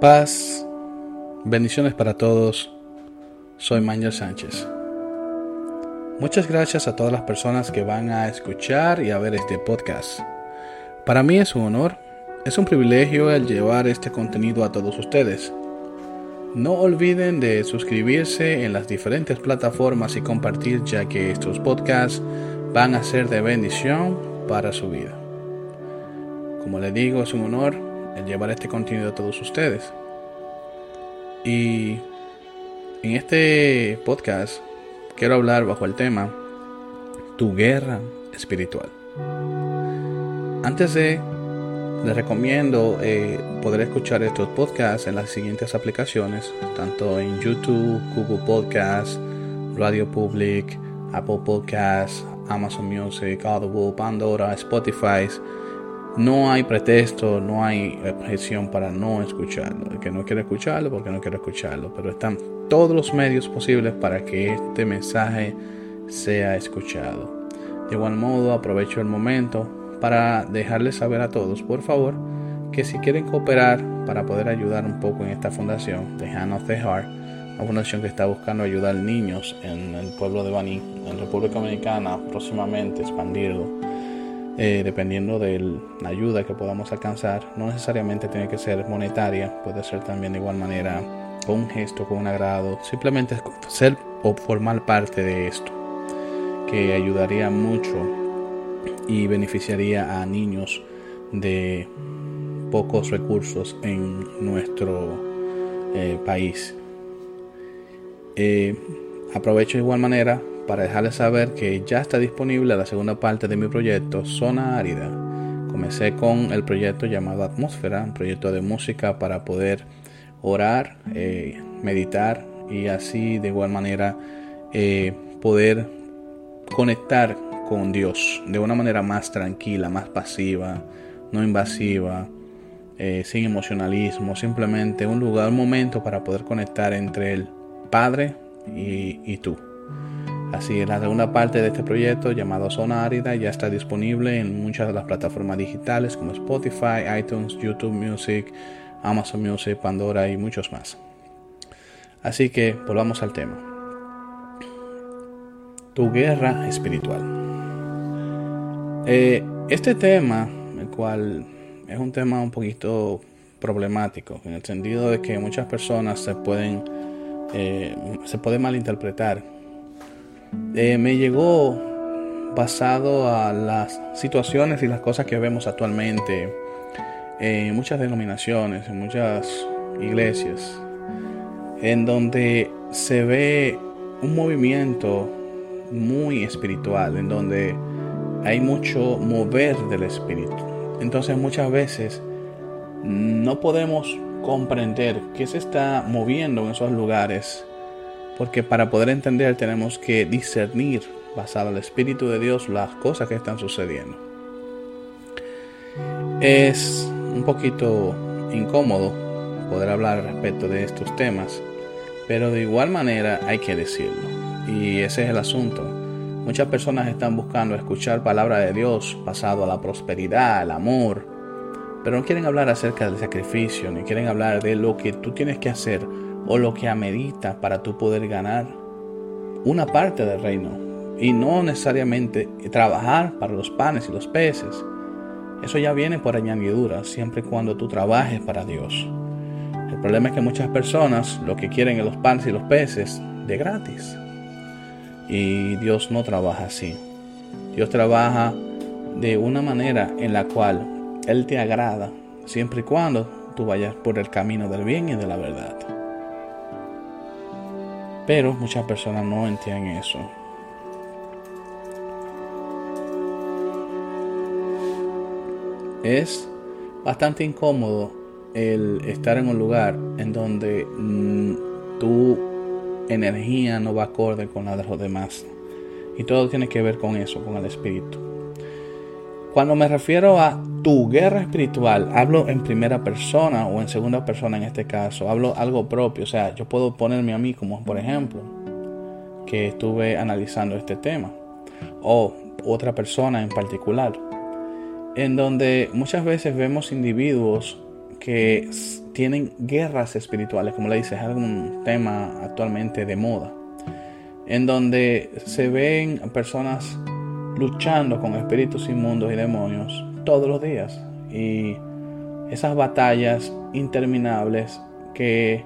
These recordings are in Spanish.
Paz, bendiciones para todos. Soy Manuel Sánchez. Muchas gracias a todas las personas que van a escuchar y a ver este podcast. Para mí es un honor, es un privilegio el llevar este contenido a todos ustedes. No olviden de suscribirse en las diferentes plataformas y compartir ya que estos podcasts van a ser de bendición para su vida. Como les digo, es un honor el llevar este contenido a todos ustedes. Y en este podcast quiero hablar bajo el tema Tu guerra espiritual. Antes de, les recomiendo eh, poder escuchar estos podcasts en las siguientes aplicaciones, tanto en YouTube, Google Podcasts, Radio Public, Apple Podcasts, Amazon Music, Audible, Pandora, Spotify no hay pretexto, no hay objeción para no escucharlo. El que no quiere escucharlo, porque no quiere escucharlo. Pero están todos los medios posibles para que este mensaje sea escuchado. De igual modo, aprovecho el momento para dejarles saber a todos, por favor, que si quieren cooperar para poder ayudar un poco en esta fundación, The Hand of the Heart, una fundación que está buscando ayudar niños en el pueblo de Baní, en República Dominicana, próximamente expandirlo eh, dependiendo de la ayuda que podamos alcanzar, no necesariamente tiene que ser monetaria, puede ser también de igual manera con un gesto, con un agrado, simplemente ser o formar parte de esto, que ayudaría mucho y beneficiaría a niños de pocos recursos en nuestro eh, país. Eh, aprovecho de igual manera para dejarles saber que ya está disponible la segunda parte de mi proyecto Zona Árida. Comencé con el proyecto llamado Atmósfera, un proyecto de música para poder orar, eh, meditar y así de igual manera eh, poder conectar con Dios de una manera más tranquila, más pasiva, no invasiva, eh, sin emocionalismo, simplemente un lugar, un momento para poder conectar entre el Padre y tú. Así, la segunda parte de este proyecto llamado Zona Árida ya está disponible en muchas de las plataformas digitales como Spotify, iTunes, YouTube Music, Amazon Music, Pandora y muchos más. Así que volvamos al tema. Tu guerra espiritual. Eh, este tema, el cual es un tema un poquito problemático, en el sentido de que muchas personas se pueden, eh, se puede malinterpretar eh, me llegó basado a las situaciones y las cosas que vemos actualmente en muchas denominaciones, en muchas iglesias, en donde se ve un movimiento muy espiritual, en donde hay mucho mover del espíritu. Entonces muchas veces no podemos comprender qué se está moviendo en esos lugares porque para poder entender tenemos que discernir, basado en el Espíritu de Dios, las cosas que están sucediendo. Es un poquito incómodo poder hablar respecto de estos temas, pero de igual manera hay que decirlo. Y ese es el asunto. Muchas personas están buscando escuchar palabra de Dios basado a la prosperidad, el amor, pero no quieren hablar acerca del sacrificio, ni quieren hablar de lo que tú tienes que hacer o lo que amerita para tú poder ganar una parte del reino y no necesariamente trabajar para los panes y los peces. Eso ya viene por añadidura, siempre y cuando tú trabajes para Dios. El problema es que muchas personas lo que quieren es los panes y los peces de gratis. Y Dios no trabaja así. Dios trabaja de una manera en la cual Él te agrada, siempre y cuando tú vayas por el camino del bien y de la verdad. Pero muchas personas no entienden eso. Es bastante incómodo el estar en un lugar en donde mm, tu energía no va acorde con la de los demás. Y todo tiene que ver con eso, con el espíritu. Cuando me refiero a tu guerra espiritual, hablo en primera persona o en segunda persona en este caso, hablo algo propio, o sea, yo puedo ponerme a mí como por ejemplo, que estuve analizando este tema, o otra persona en particular, en donde muchas veces vemos individuos que tienen guerras espirituales, como le dice, es algún tema actualmente de moda, en donde se ven personas luchando con espíritus inmundos y demonios todos los días. Y esas batallas interminables que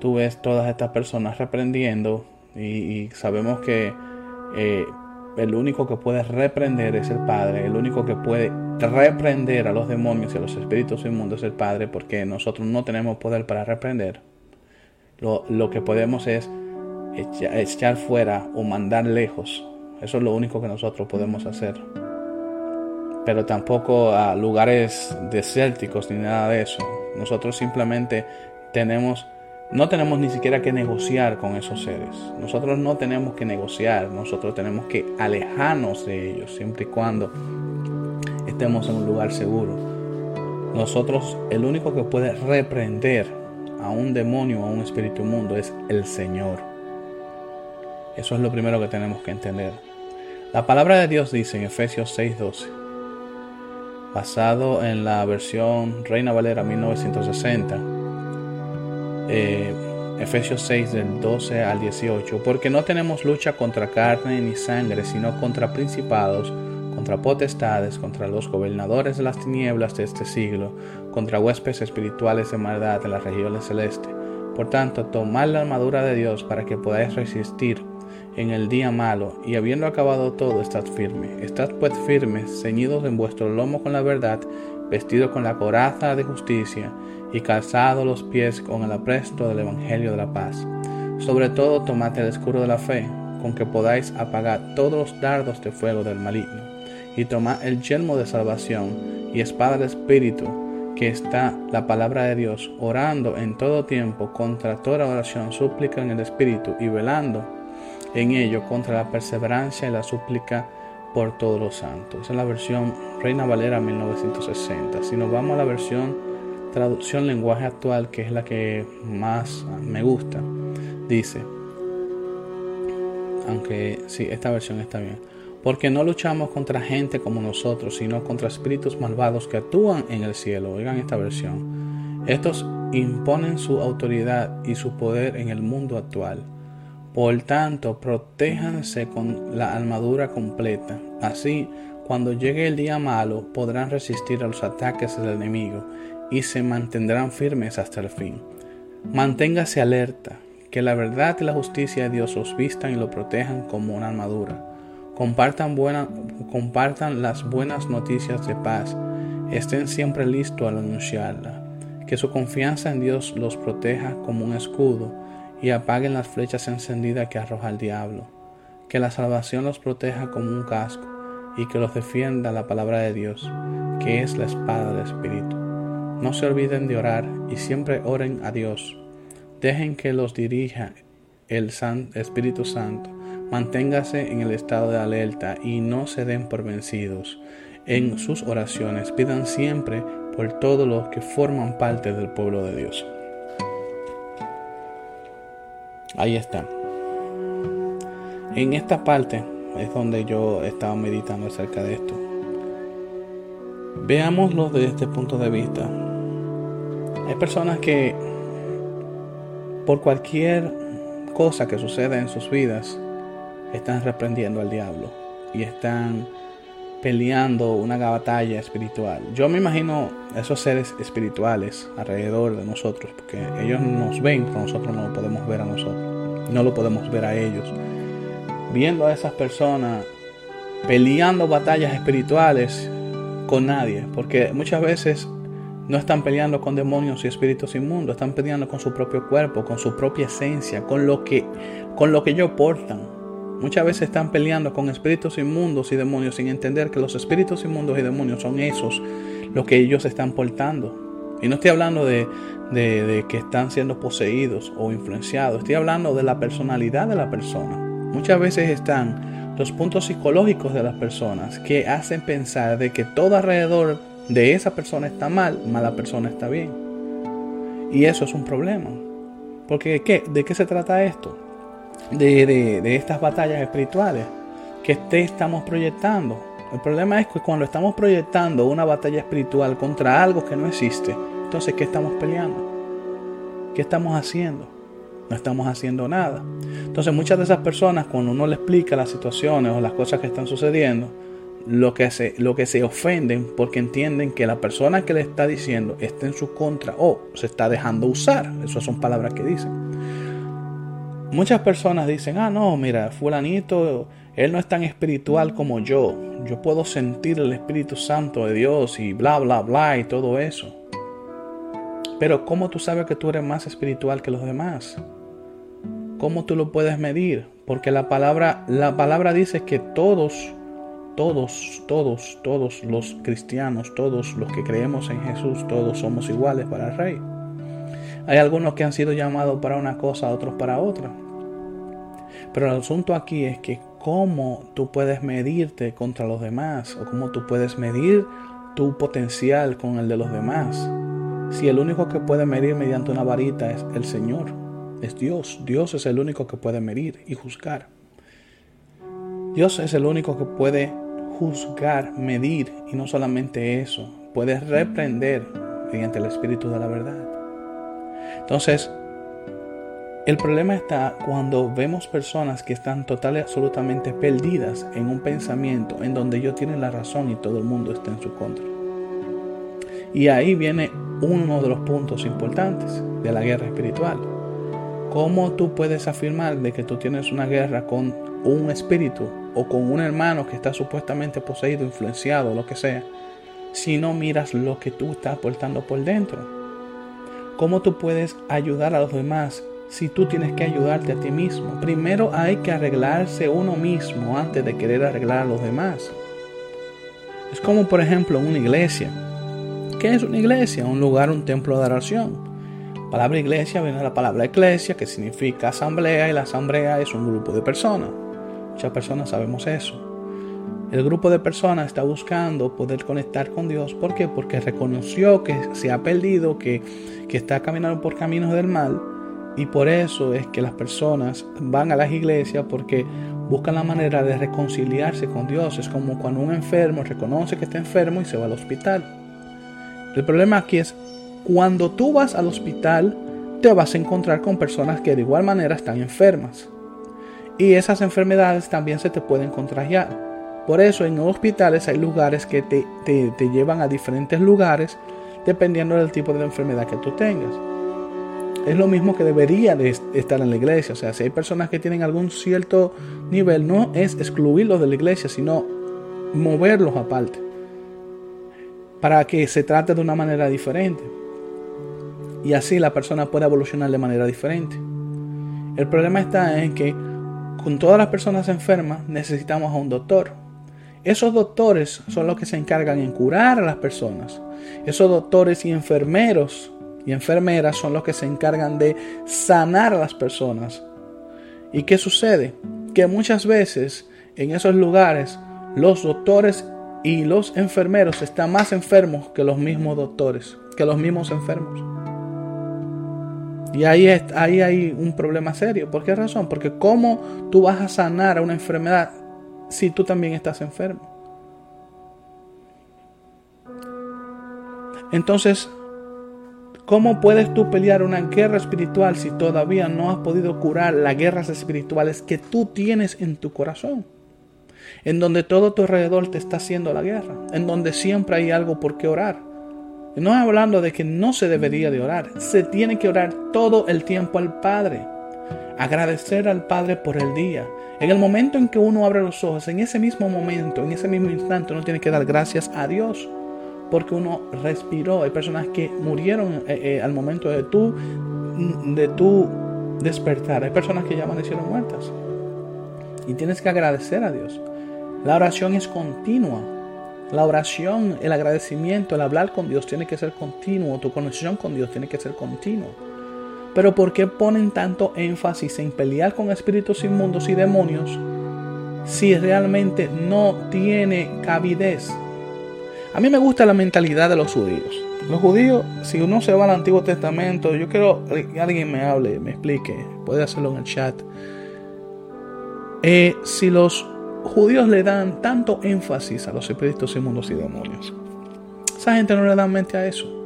tú ves todas estas personas reprendiendo y, sabemos que eh, el único que puede reprender es el Padre, el único que puede reprender a los demonios y a los espíritus inmundos es el Padre, porque nosotros no tenemos poder para reprender. Lo, lo que podemos es echar, echar fuera o mandar lejos. Eso es lo único que nosotros podemos hacer. Pero tampoco a lugares desérticos ni nada de eso. Nosotros simplemente tenemos no tenemos ni siquiera que negociar con esos seres. Nosotros no tenemos que negociar, nosotros tenemos que alejarnos de ellos siempre y cuando estemos en un lugar seguro. Nosotros, el único que puede reprender a un demonio o a un espíritu mundo es el Señor. Eso es lo primero que tenemos que entender. La palabra de Dios dice en Efesios 6:12, basado en la versión Reina Valera 1960, eh, Efesios 6 del 12 al 18, porque no tenemos lucha contra carne ni sangre, sino contra principados, contra potestades, contra los gobernadores de las tinieblas de este siglo, contra huéspedes espirituales de maldad en las regiones celestes. Por tanto, tomad la armadura de Dios para que podáis resistir en el día malo, y habiendo acabado todo, estad firme. Estad pues firmes, ceñidos en vuestro lomo con la verdad, vestidos con la coraza de justicia, y calzado los pies con el apresto del Evangelio de la paz. Sobre todo tomad el escudo de la fe, con que podáis apagar todos los dardos de fuego del maligno, y tomad el yelmo de salvación y espada del Espíritu, que está la palabra de Dios, orando en todo tiempo contra toda oración, súplica en el Espíritu, y velando en ello contra la perseverancia y la súplica por todos los santos. Esa es la versión Reina Valera 1960. Si nos vamos a la versión traducción lenguaje actual, que es la que más me gusta, dice, aunque sí, esta versión está bien, porque no luchamos contra gente como nosotros, sino contra espíritus malvados que actúan en el cielo. Oigan esta versión. Estos imponen su autoridad y su poder en el mundo actual. Por tanto, protéjanse con la armadura completa. Así, cuando llegue el día malo, podrán resistir a los ataques del enemigo y se mantendrán firmes hasta el fin. Manténgase alerta, que la verdad y la justicia de Dios os vistan y lo protejan como una armadura. Compartan, compartan las buenas noticias de paz, estén siempre listos al anunciarla. Que su confianza en Dios los proteja como un escudo y apaguen las flechas encendidas que arroja el diablo. Que la salvación los proteja como un casco y que los defienda la palabra de Dios, que es la espada del Espíritu. No se olviden de orar y siempre oren a Dios. Dejen que los dirija el Espíritu Santo. Manténgase en el estado de alerta y no se den por vencidos. En sus oraciones pidan siempre por todos los que forman parte del pueblo de Dios. Ahí está. En esta parte es donde yo estaba meditando acerca de esto. Veámoslo desde este punto de vista. Hay personas que por cualquier cosa que suceda en sus vidas están reprendiendo al diablo y están peleando una batalla espiritual. Yo me imagino esos seres espirituales alrededor de nosotros, porque ellos nos ven, pero nosotros no lo podemos ver a nosotros, no lo podemos ver a ellos. Viendo a esas personas peleando batallas espirituales con nadie, porque muchas veces no están peleando con demonios y espíritus inmundos, están peleando con su propio cuerpo, con su propia esencia, con lo que, con lo que ellos portan. Muchas veces están peleando con espíritus inmundos y demonios sin entender que los espíritus inmundos y demonios son esos los que ellos están portando. Y no estoy hablando de, de que están siendo poseídos o influenciados, estoy hablando de la personalidad de la persona. Muchas veces están los puntos psicológicos de las personas que hacen pensar de que todo alrededor de esa persona está mal, mala persona está bien. Y eso es un problema. Porque ¿qué? ¿de qué se trata esto? De, estas batallas espirituales que te estamos proyectando. El problema es que cuando estamos proyectando una batalla espiritual contra algo que no existe, Entonces, ¿qué estamos peleando? ¿Qué estamos haciendo? No estamos haciendo nada. Entonces, muchas de esas personas, cuando uno le explica las situaciones o las cosas que están sucediendo, lo que se, lo que se ofenden porque entienden que la persona que le está diciendo está en su contra o se está dejando usar. Esas son palabras que dicen. Muchas personas dicen, ah, no, mira, fulanito, él no es tan espiritual como yo. Yo puedo sentir el Espíritu Santo de Dios y bla, bla, bla y todo eso. Pero ¿cómo tú sabes que tú eres más espiritual que los demás? ¿Cómo tú lo puedes medir? Porque la palabra, la palabra dice que todos todos, todos, todos los cristianos, todos los que creemos en Jesús, todos somos iguales para el Rey. Hay algunos que han sido llamados para una cosa, otros para otra. Pero el asunto aquí es que cómo tú puedes medirte contra los demás o cómo tú puedes medir tu potencial con el de los demás. Si el único que puede medir mediante una varita es el Señor, es Dios. Dios es el único que puede medir y juzgar. Dios es el único que puede juzgar, medir y no solamente eso, puede reprender mediante el Espíritu de la verdad. Entonces, el problema está cuando vemos personas que están total y absolutamente perdidas en un pensamiento en donde ellos tienen la razón y todo el mundo está en su contra. Y ahí viene uno de los puntos importantes de la guerra espiritual. ¿Cómo tú puedes afirmar de que tú tienes una guerra con un espíritu o con un hermano que está supuestamente poseído, influenciado, lo que sea, si no miras lo que tú estás portando por dentro? ¿Cómo tú puedes ayudar a los demás si tú tienes que ayudarte a ti mismo? Primero hay que arreglarse uno mismo antes de querer arreglar a los demás. Es como por ejemplo una iglesia. ¿Qué es una iglesia? Un lugar, un templo de oración. La palabra iglesia viene de la palabra iglesia, que significa asamblea, y la asamblea es un grupo de personas. Muchas personas sabemos eso. El grupo de personas está buscando poder conectar con Dios. ¿Por qué? Porque reconoció que se ha perdido, que, que está caminando por caminos del mal. Y por eso es que las personas van a las iglesias porque buscan la manera de reconciliarse con Dios. Es como cuando un enfermo reconoce que está enfermo y se va al hospital. El problema aquí es cuando tú vas al hospital te vas a encontrar con personas que de igual manera están enfermas. Y esas enfermedades también se te pueden contagiar. Por eso en hospitales hay lugares que te, te, llevan a diferentes lugares dependiendo del tipo de enfermedad que tú tengas. Es lo mismo que debería de estar en la iglesia. O sea, si hay personas que tienen algún cierto nivel, no es excluirlos de la iglesia, sino moverlos aparte. Para que se trate de una manera diferente. Y así la persona puede evolucionar de manera diferente. El problema está en que con todas las personas enfermas necesitamos a un doctor. Esos doctores son los que se encargan en curar a las personas. Esos doctores y enfermeros y enfermeras son los que se encargan de sanar a las personas. ¿Y qué sucede? Que muchas veces en esos lugares los doctores y los enfermeros están más enfermos que los mismos doctores, que los mismos enfermos. Y ahí, ahí hay un problema serio. ¿Por qué razón? Porque ¿cómo tú vas a sanar a una enfermedad si tú también estás enfermo? Entonces, ¿cómo puedes tú pelear una guerra espiritual si todavía no has podido curar las guerras espirituales que tú tienes en tu corazón? En donde todo tu alrededor te está haciendo la guerra, en donde siempre hay algo por qué orar no hablando de que no se debería de orar, se tiene que orar todo el tiempo al Padre. Agradecer al Padre por el día. En el momento en que uno abre los ojos, en ese mismo momento, en ese mismo instante, uno tiene que dar gracias a Dios porque uno respiró. Hay personas que murieron eh, eh, al momento de tu, de tu despertar. Hay personas que ya amanecieron muertas. Y tienes que agradecer a Dios. La oración es continua. La oración, el agradecimiento, el hablar con Dios tiene que ser continuo, tu conexión con Dios tiene que ser continuo. Pero ¿por qué ponen tanto énfasis en pelear con espíritus inmundos y demonios si realmente no tiene cabidez? A mí me gusta la mentalidad de los judíos. Los judíos, si uno se va al Antiguo Testamento, yo quiero que alguien me hable, me explique, puede hacerlo en el chat. Eh, si los judíos le dan tanto énfasis a los espíritus inmundos y demonios. Esa gente no le da mente a eso.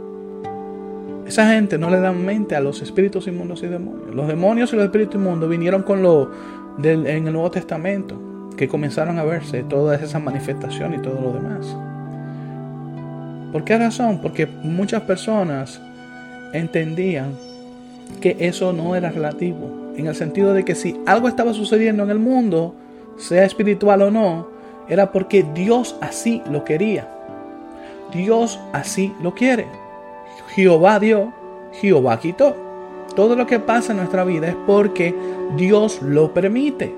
Esa gente no le dan mente a los espíritus inmundos y demonios. Los demonios y los espíritus inmundos vinieron con lo del, en el Nuevo Testamento, que comenzaron a verse todas esas manifestaciones y todo lo demás. ¿Por qué razón? Porque muchas personas entendían que eso no era relativo, en el sentido de que si algo estaba sucediendo en el mundo, sea espiritual o no, era porque Dios así lo quería. Dios así lo quiere. Jehová dio, Jehová quitó. Todo lo que pasa en nuestra vida es porque Dios lo permite.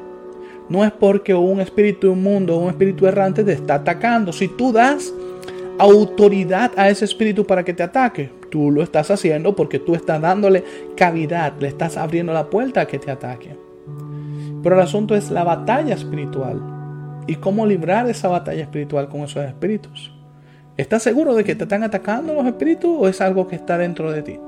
No es porque un espíritu inmundo, un espíritu errante te está atacando. Si tú das autoridad a ese espíritu para que te ataque, tú lo estás haciendo porque tú estás dándole cavidad, le estás abriendo la puerta a que te ataque. Pero el asunto es la batalla espiritual y cómo librar esa batalla espiritual con esos espíritus. ¿Estás seguro de que te están atacando los espíritus o es algo que está dentro de ti?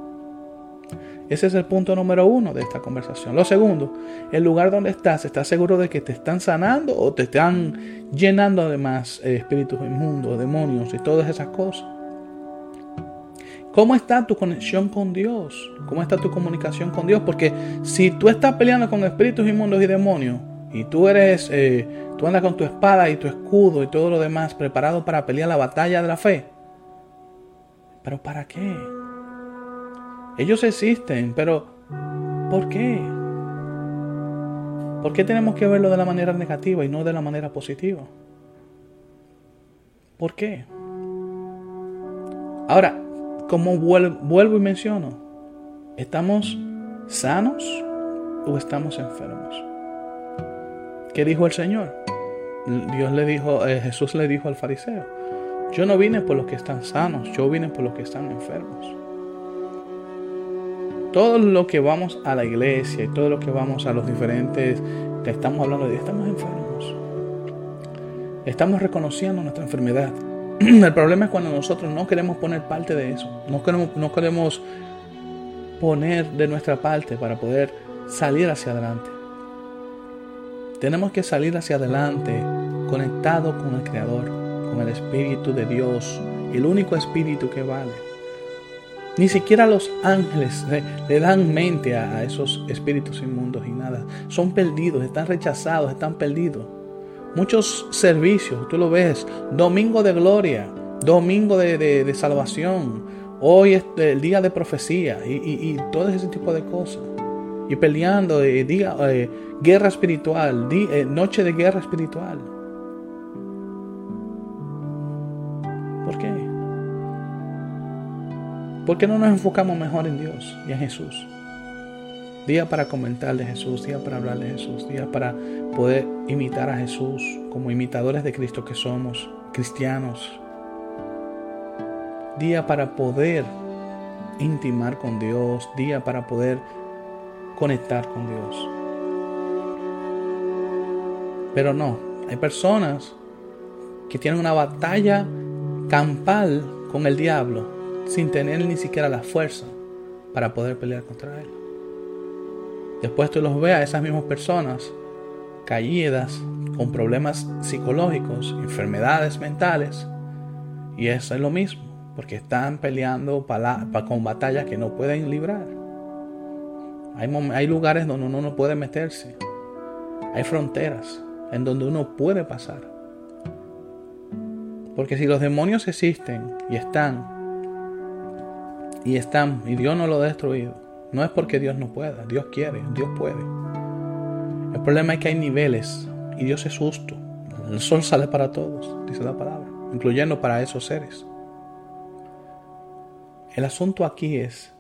Ese es el punto número uno de esta conversación. Lo segundo, el lugar donde estás, ¿estás seguro de que te están sanando o te están llenando de más eh, espíritus inmundos, demonios y todas esas cosas? ¿Cómo está tu conexión con Dios? ¿Cómo está tu comunicación con Dios? Porque si tú estás peleando con espíritus inmundos y demonios y tú eres eh, Tú andas con tu espada y tu escudo y todo lo demás preparado para pelear la batalla de la fe. ¿Pero para qué? Ellos existen, pero ¿por qué? ¿Por qué tenemos que verlo de la manera negativa y no de la manera positiva? ¿Por qué? Ahora, como vuelvo y menciono, ¿estamos sanos o estamos enfermos? ¿Qué dijo el Señor? Dios le dijo, eh, Jesús le dijo al fariseo, yo no vine por los que están sanos, yo vine por los que están enfermos. Todo lo que vamos a la iglesia y todo lo que vamos a los diferentes que estamos hablando de estamos enfermos. Estamos reconociendo nuestra enfermedad. El problema es cuando nosotros no queremos poner parte de eso. No queremos poner de nuestra parte para poder salir hacia adelante. Tenemos que salir hacia adelante conectado con el Creador, con el Espíritu de Dios, el único Espíritu que vale. Ni siquiera los ángeles le, dan mente a, esos espíritus inmundos y nada. Son perdidos, están rechazados, están perdidos. Muchos servicios, tú lo ves, domingo de gloria, domingo de, salvación, hoy es el día de profecía y, todo ese tipo de cosas. Y peleando, eh, eh, guerra espiritual, eh, noche de guerra espiritual. ¿Por qué no nos enfocamos mejor en Dios y en Jesús? Día para comentar de Jesús, día para hablar de Jesús, día para poder imitar a Jesús como imitadores de Cristo que somos, cristianos. Día para poder intimar con Dios, día para poder conectar con Dios. Pero no, hay personas que tienen una batalla campal con el diablo sin tener ni siquiera la fuerza para poder pelear contra él. Después tú los ves a esas mismas personas caídas, con problemas psicológicos, enfermedades mentales, y eso es lo mismo, porque están peleando con batallas que no pueden librar. Hay, hay lugares donde uno no puede meterse, hay fronteras, en donde uno puede pasar. Porque si los demonios existen y están, y están, y Dios no lo ha destruido, no es porque Dios no pueda, Dios quiere, Dios puede. El problema es que hay niveles y Dios es justo. El sol sale para todos, dice la palabra, incluyendo para esos seres. El asunto aquí es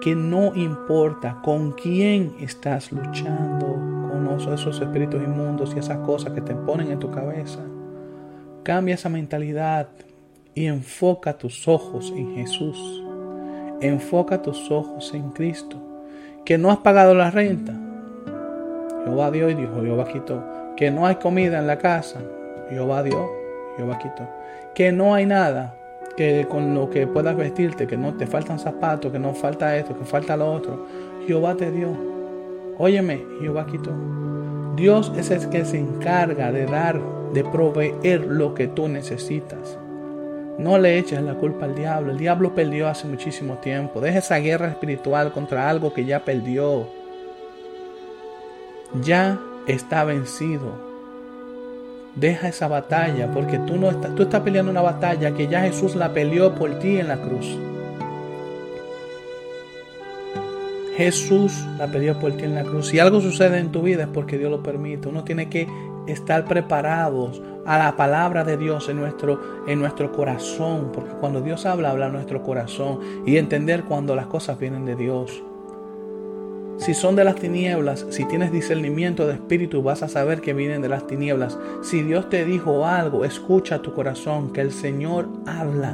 que no importa con quién estás luchando, esos espíritus inmundos y esas cosas que te ponen en tu cabeza. Cambia esa mentalidad y enfoca tus ojos en Jesús. Enfoca tus ojos en Cristo. Que no has pagado la renta. Jehová dio y dijo, Jehová quitó. Que no hay comida en la casa. Jehová dio, Jehová quitó. Que no hay nada que con lo que puedas vestirte, que no te faltan zapatos, que no falta esto, que falta lo otro. Jehová te dio. Óyeme, Jehová quitó. Dios es el que se encarga de dar, de proveer lo que tú necesitas. No le eches la culpa al diablo. El diablo perdió hace muchísimo tiempo. Deja esa guerra espiritual contra algo que ya perdió. Ya está vencido. Deja esa batalla porque tú no estás, tú estás peleando una batalla que ya Jesús la peleó por ti en la cruz. Jesús la peleó por ti en la cruz. Si algo sucede en tu vida es porque Dios lo permite. Uno tiene que estar preparados a la palabra de Dios en nuestro, en nuestro corazón, porque cuando Dios habla, habla nuestro corazón y entender cuando las cosas vienen de Dios. Si son de las tinieblas, si tienes discernimiento de espíritu, vas a saber que vienen de las tinieblas. Si Dios te dijo algo, escucha tu corazón, que el Señor habla.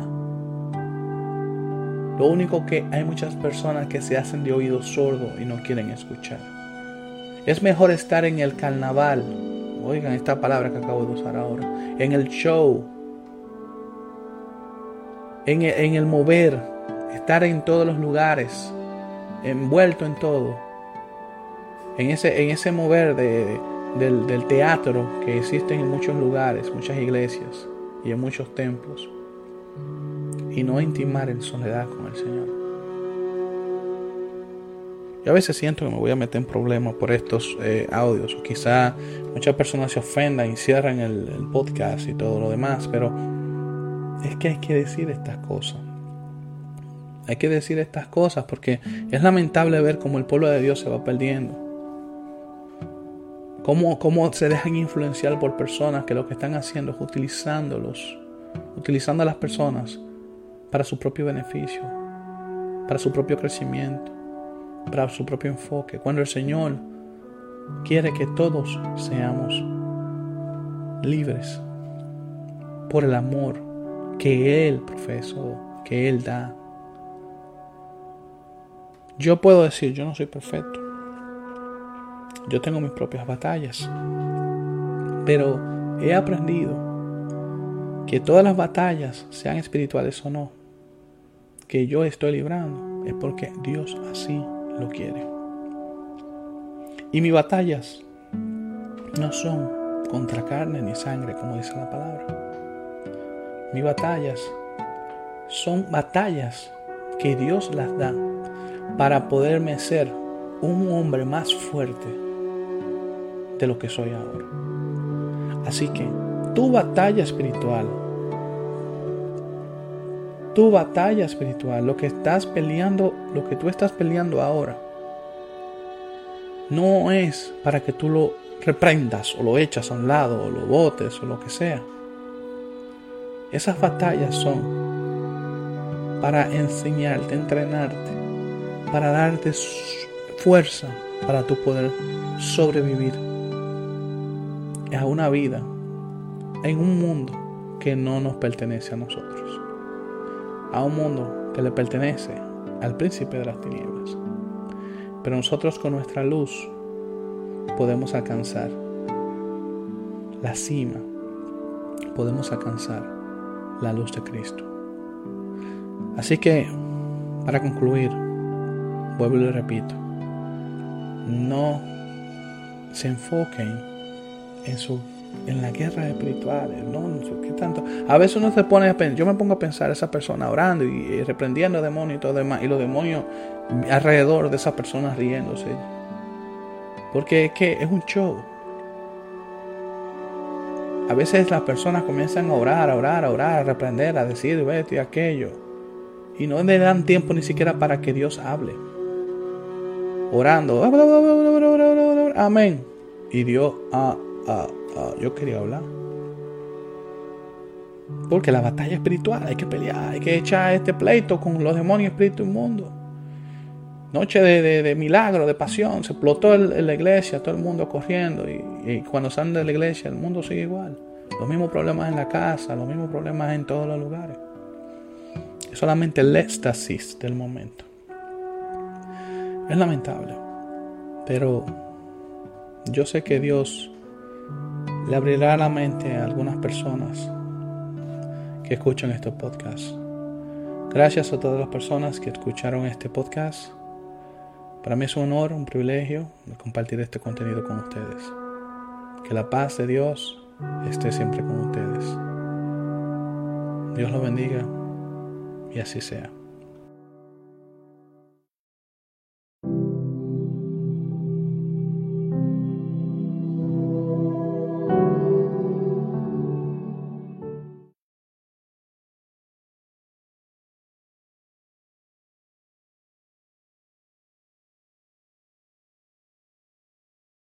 Lo único que hay muchas personas que se hacen de oído sordo y no quieren escuchar. Es mejor estar en el carnaval, oigan esta palabra que acabo de usar ahora, en el show, en el, mover, estar en todos los lugares, envuelto en todo, en ese, en ese mover de, del, del teatro que existe en muchos lugares, muchas iglesias y en muchos templos. Y no intimar en soledad con el Señor. Yo a veces siento que me voy a meter en problemas por estos eh, audios, o quizá muchas personas se ofendan y cierran el, podcast y todo lo demás, pero es que hay que decir estas cosas. Hay que decir estas cosas porque es lamentable ver cómo el pueblo de Dios se va perdiendo. Cómo, cómo se dejan influenciar por personas que lo que están haciendo es utilizándolos, utilizando a las personas para su propio beneficio, para su propio crecimiento, para su propio enfoque. Cuando el Señor quiere que todos seamos libres por el amor que Él profesó, que Él da. Yo puedo decir, yo no soy perfecto. Yo tengo mis propias batallas. Pero he aprendido que todas las batallas, sean espirituales o no, que yo estoy librando es porque Dios así lo quiere. Y mis batallas no son contra carne ni sangre, como dice la palabra. Mis batallas son batallas que Dios las da para poderme ser un hombre más fuerte de lo que soy ahora. Así que tu batalla espiritual tu batalla espiritual, lo que estás peleando, lo que tú estás peleando ahora, no es para que tú lo reprendas o lo echas a un lado o lo botes o lo que sea. Esas batallas son para enseñarte, entrenarte, para darte fuerza para tu poder sobrevivir a una vida en un mundo que no nos pertenece a nosotros a un mundo que le pertenece al príncipe de las tinieblas. Pero nosotros con nuestra luz podemos alcanzar la cima, podemos alcanzar la luz de Cristo. Así que, para concluir, vuelvo y repito, no se enfoquen en su en la guerra espiritual, no, no sé qué tanto. A veces uno se pone a pensar, yo me pongo a pensar esa persona orando y, reprendiendo demonios y todo demás, y los demonios alrededor de esa persona riéndose. Porque es que es un show. A veces las personas comienzan a orar, a orar, a orar, a reprender, a decir esto y aquello. Y no le dan tiempo ni siquiera para que Dios hable. Orando. Amén. Y Dios, ah, ah, Ah, yo quería hablar. Porque la batalla espiritual, hay que pelear, hay que echar este pleito con los demonios espíritu inmundo. Noche de, milagro, de pasión, se explotó en la iglesia, todo el mundo corriendo. Y, cuando salen de la iglesia, el mundo sigue igual. Los mismos problemas en la casa, los mismos problemas en todos los lugares. Es solamente el éxtasis del momento. Es lamentable. Pero yo sé que Dios le abrirá la mente a algunas personas que escuchan estos podcasts. Gracias a todas las personas que escucharon este podcast. Para mí es un honor, un privilegio compartir este contenido con ustedes. Que la paz de Dios esté siempre con ustedes. Dios lo bendiga y así sea.